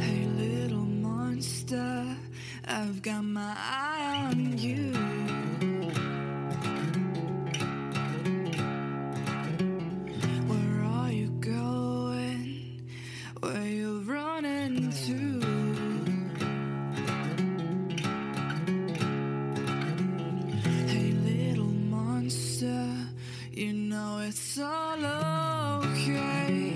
Hey, little monster, I've got my eye on you. Where are you going? Where you running to? You know it's all okay.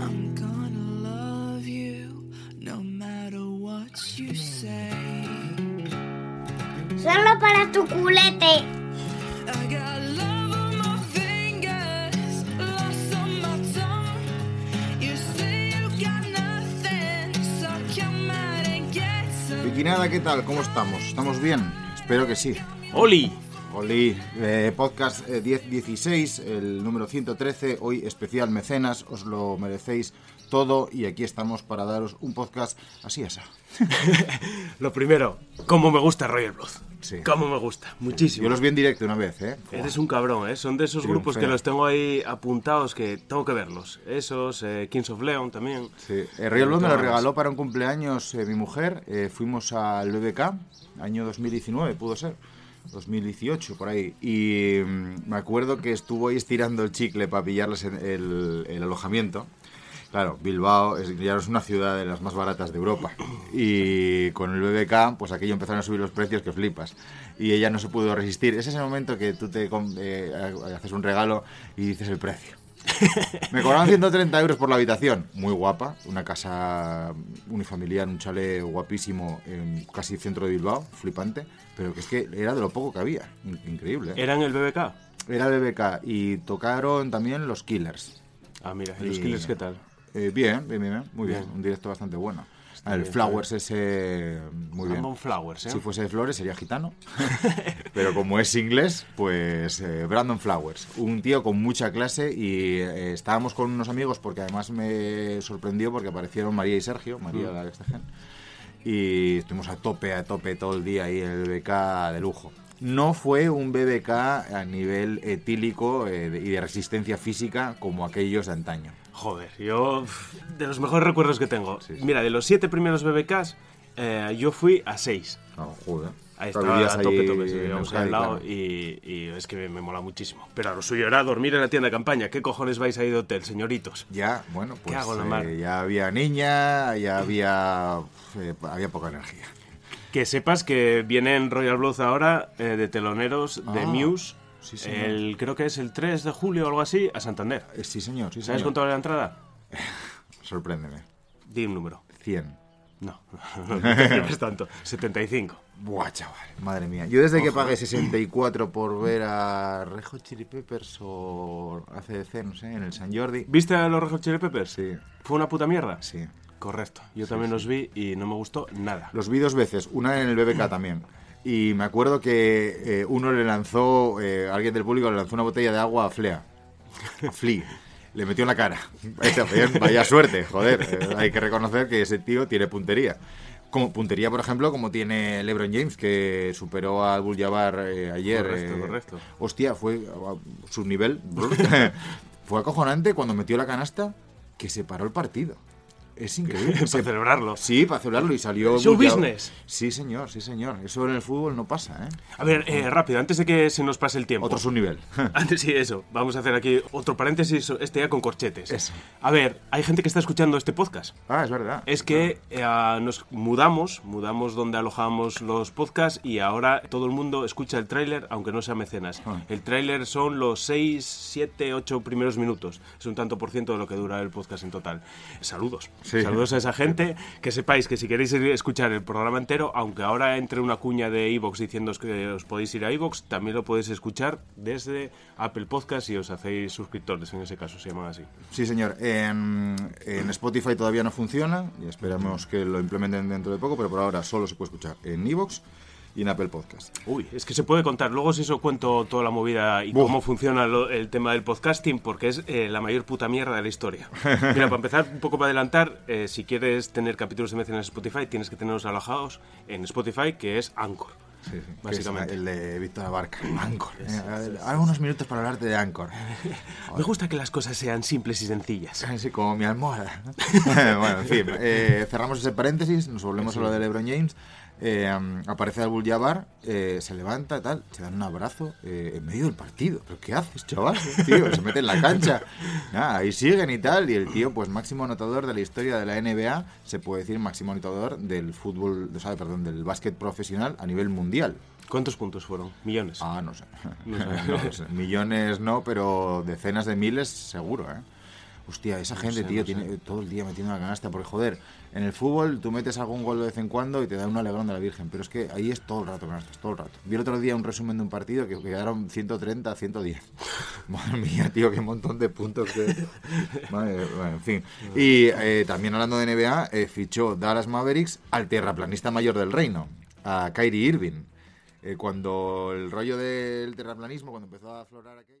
I'm gonna love you no matter what you say. Solo para tu culete. I got love on my fingers, lost on my tongue. You say you got nothing, so come out and get some. Vikinada, ¿qué tal? ¿Cómo estamos? ¿Estamos bien? Espero que sí. ¡Oli! Oli, eh, podcast eh, 1016, el número 113, hoy especial mecenas, os lo merecéis todo y aquí estamos para daros un podcast así esa. Lo primero, cómo me gusta Royal Blood. Sí. Cómo me gusta, muchísimo. Yo los vi en directo una vez, ¿eh? Eres un cabrón, ¿eh? Son de esos grupos que los tengo ahí apuntados que tengo que verlos. Esos, eh, Kings of Leon también. Sí. Eh, Royal Blood me lo regaló para un cumpleaños eh, mi mujer. eh, fuimos al BBK, año 2019, pudo ser. 2018, por ahí. Y mm, me acuerdo que estuvo ahí estirando el chicle para pillarles en el, el alojamiento. Claro, Bilbao es, ya no es una ciudad de las más baratas de Europa. Y con el BBK, pues aquello empezaron a subir los precios que flipas. Y ella no se pudo resistir. Es ese momento que tú te eh, haces un regalo y dices el precio. Me cobraron 130 euros por la habitación. Muy guapa. Una casa unifamiliar, un chalet guapísimo en casi centro de Bilbao. Flipante. Pero que es que era de lo poco que había. In- Increíble. ¿eh? ¿Era en el BBK? Era el BBK. Y tocaron también los Killers. Ah, mira, ¿y los Y- Killers qué tal? Eh, bien, bien, bien. Muy bien. Bien. Un directo bastante bueno. el bien, Flowers ese... Muy bien. Brandon Flowers, ¿eh? Si fuese de Flores sería gitano. Pero como es inglés, pues eh, Brandon Flowers. Un tío con mucha clase y eh, estábamos con unos amigos porque además me sorprendió porque aparecieron María y Sergio, María la extegen. Y estuvimos a tope, a tope todo el día ahí en el BBK de lujo. No fue un BBK a nivel etílico eh, y de resistencia física como aquellos de antaño. Joder, yo... De los mejores recuerdos que tengo. Sí, sí. Mira, de los siete primeros BBKs, eh, yo fui a seis. No, joder. Ahí estaba a tope, tope, sí, en vivíamos ahí Euskadi, al lado claro. y, y es que me, me mola muchísimo. Pero a lo suyo era dormir en la tienda de campaña. ¿Qué cojones vais ahí de hotel, señoritos? Ya, bueno, pues hago en la eh, ya había niña, ya había, eh, había poca energía. Que sepas que viene en Royal Blood ahora eh, de teloneros de Ah, Muse. Sí, señor. el, creo que es el 3 de julio o algo así, a Santander. Eh, sí, señor, sí, ¿Sabes cuánto vale la entrada? Sorpréndeme. Di un número. 100. No, no te flipes tanto. 75. Buah, chaval, madre mía. Yo desde que pagué 64 por ver a Rejo Chili Peppers o ACDC, no sé, en el San Jordi. ¿Viste a los Red Hot Chili Peppers? Sí, ¿Fue una puta mierda? sí. Correcto. Yo también los vi y no me gustó nada. Los vi dos veces, una en el BBK también. Y me acuerdo que eh, uno le lanzó, eh, alguien del público le lanzó una botella de agua a Flea. A Flea. Le metió en la cara. Vaya, suerte, joder. Hay que reconocer que ese tío tiene puntería. Como puntería, por ejemplo, como tiene LeBron James, que superó a Abdul Jabbar eh, ayer. Correcto, correcto. Hostia, fue a su nivel. fue acojonante cuando metió la canasta que se paró el partido. Es increíble. Para Se- celebrarlo. Sí, para celebrarlo y salió... Show business. Sí, señor, sí, señor. Eso en el fútbol no pasa, ¿eh? A ver, eh, rápido, antes de que se nos pase el tiempo. Otro subnivel. Antes sí, eso. Vamos a hacer aquí otro paréntesis, este ya con corchetes. Eso. A ver, hay gente que está escuchando este podcast. ah, es verdad. Es que eh, nos mudamos, mudamos donde alojamos los podcasts y ahora todo el mundo escucha el tráiler, aunque no sea mecenas. Ah. El tráiler son los 6, 7, 8 primeros minutos. Es un tanto por ciento de lo que dura el podcast en total. Saludos. Sí. Saludos a esa gente. Que sepáis que si queréis escuchar el programa entero, aunque ahora entre una cuña de iVoox diciendo que os podéis ir a iVoox, también lo podéis escuchar desde Apple Podcast y os hacéis suscriptores, en ese caso se llaman así. Sí, señor. En, en Spotify todavía no funciona y esperamos que lo implementen dentro de poco, pero por ahora solo se puede escuchar en Evox y en Apple Podcast. Uy, es que se puede contar. Luego si eso cuento toda la movida y Buf. cómo funciona lo- el tema del podcasting, porque es eh, la mayor puta mierda de la historia. Mira, para empezar, un poco para adelantar, eh, si quieres tener capítulos de mención en Spotify, tienes que tenerlos alojados en Spotify, que es Anchor. Sí, sí, Básicamente. el de Víctor Abarca. Anchor. Eh, Ahora unos minutos para hablarte de Anchor. Me gusta que las cosas sean simples y sencillas. Así como mi almohada. bueno, en fin, eh, cerramos ese paréntesis, nos volvemos a lo de LeBron James. Eh, aparece Abul Jabbar, eh, se levanta, tal, se dan un abrazo eh, en medio del partido. ¿Pero qué haces, chaval? Tío, se mete en la cancha. Nada, ahí siguen y tal. Y el tío, pues máximo anotador de la historia de la NBA, se puede decir máximo anotador del fútbol, o sea, perdón, del básquet profesional a nivel mundial. ¿Cuántos puntos fueron? Millones. Ah, no sé. No sé. No lo sé. Millones no, pero decenas de miles seguro, ¿eh? Hostia, esa gente, sé, tío, no tiene todo el día metiendo la canasta, porque joder, en el fútbol tú metes algún gol de vez en cuando y te da un alegrón de la Virgen, pero es que ahí es todo el rato canastas, todo el rato. Vi el otro día un resumen de un partido que quedaron 130 a 110. Madre mía, tío, qué montón de puntos que... Madre- bueno, en fin. Y eh, también hablando de NBA, eh, fichó Dallas Mavericks al terraplanista mayor del reino, a Kyrie Irving. Eh, cuando el rollo del terraplanismo, cuando empezó a aflorar aquello...